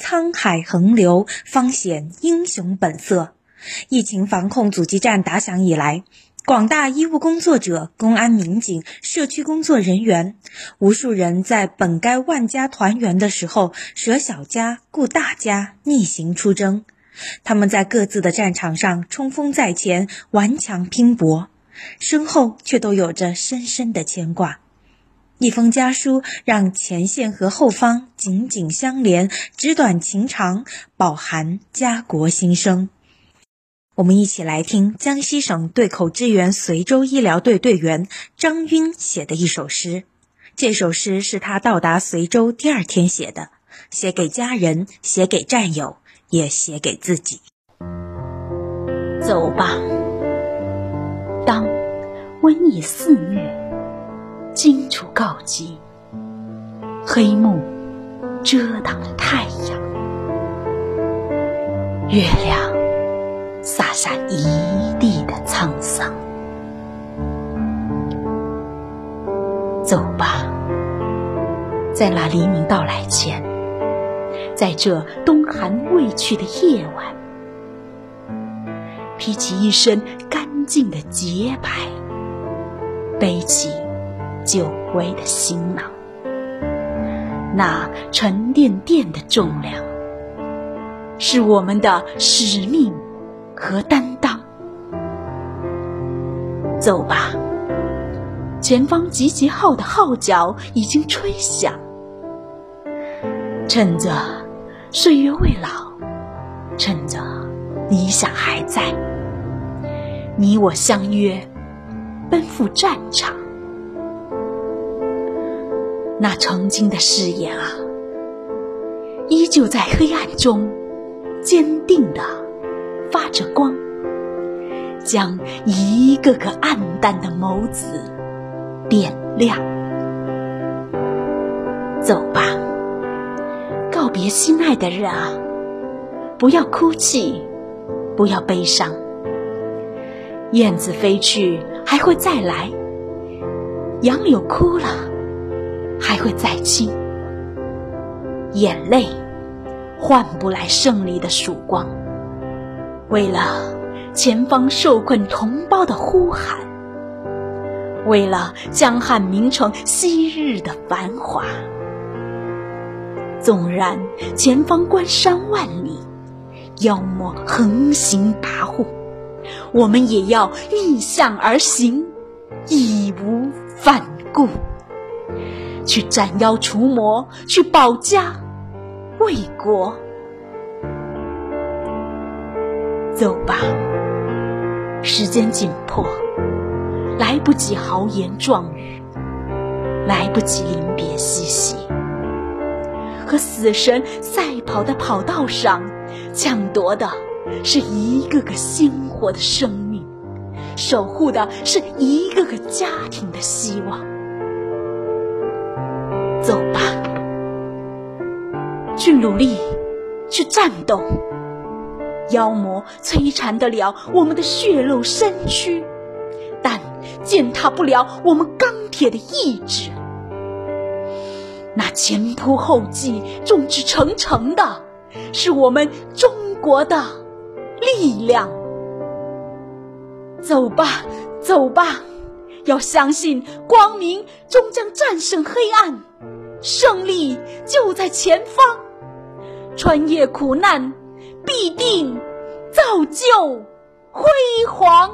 沧海横流，方显英雄本色。疫情防控阻击战打响以来，广大医务工作者、公安民警、社区工作人员，无数人在本该万家团圆的时候，舍小家顾大家，逆行出征。他们在各自的战场上冲锋在前，顽强拼搏，身后却都有着深深的牵挂。一封家书，让前线和后方紧紧相连，纸短情长，饱含家国心声。我们一起来听江西省对口支援随州医疗队队员张晕写的一首诗。这首诗是他到达随州第二天写的，写给家人，写给战友，也写给自己。走吧，当瘟疫肆虐。荆楚告急，黑幕遮挡了太阳，月亮洒下一地的沧桑。走吧，在那黎明到来前，在这冬寒未去的夜晚，披起一身干净的洁白，背起。久违的行囊，那沉甸甸的重量，是我们的使命和担当。走吧，前方集结号的号角已经吹响，趁着岁月未老，趁着理想还在，你我相约，奔赴战场。那曾经的誓言啊，依旧在黑暗中坚定的发着光，将一个个暗淡的眸子点亮。走吧，告别心爱的人啊，不要哭泣，不要悲伤。燕子飞去还会再来，杨柳枯了。还会再亲，眼泪换不来胜利的曙光。为了前方受困同胞的呼喊，为了江汉名城昔日的繁华，纵然前方关山万里，妖魔横行跋扈，我们也要逆向而行，义无反顾。去斩妖除魔，去保家卫国。走吧，时间紧迫，来不及豪言壮语，来不及临别嬉戏。和死神赛跑的跑道上，抢夺的是一个个鲜活的生命，守护的是一个个家庭的希望。努力，去战斗。妖魔摧残得了我们的血肉身躯，但践踏不了我们钢铁的意志。那前仆后继、众志成城的，是我们中国的力量。走吧，走吧，要相信光明终将战胜黑暗。胜利就在前方，穿越苦难，必定造就辉煌。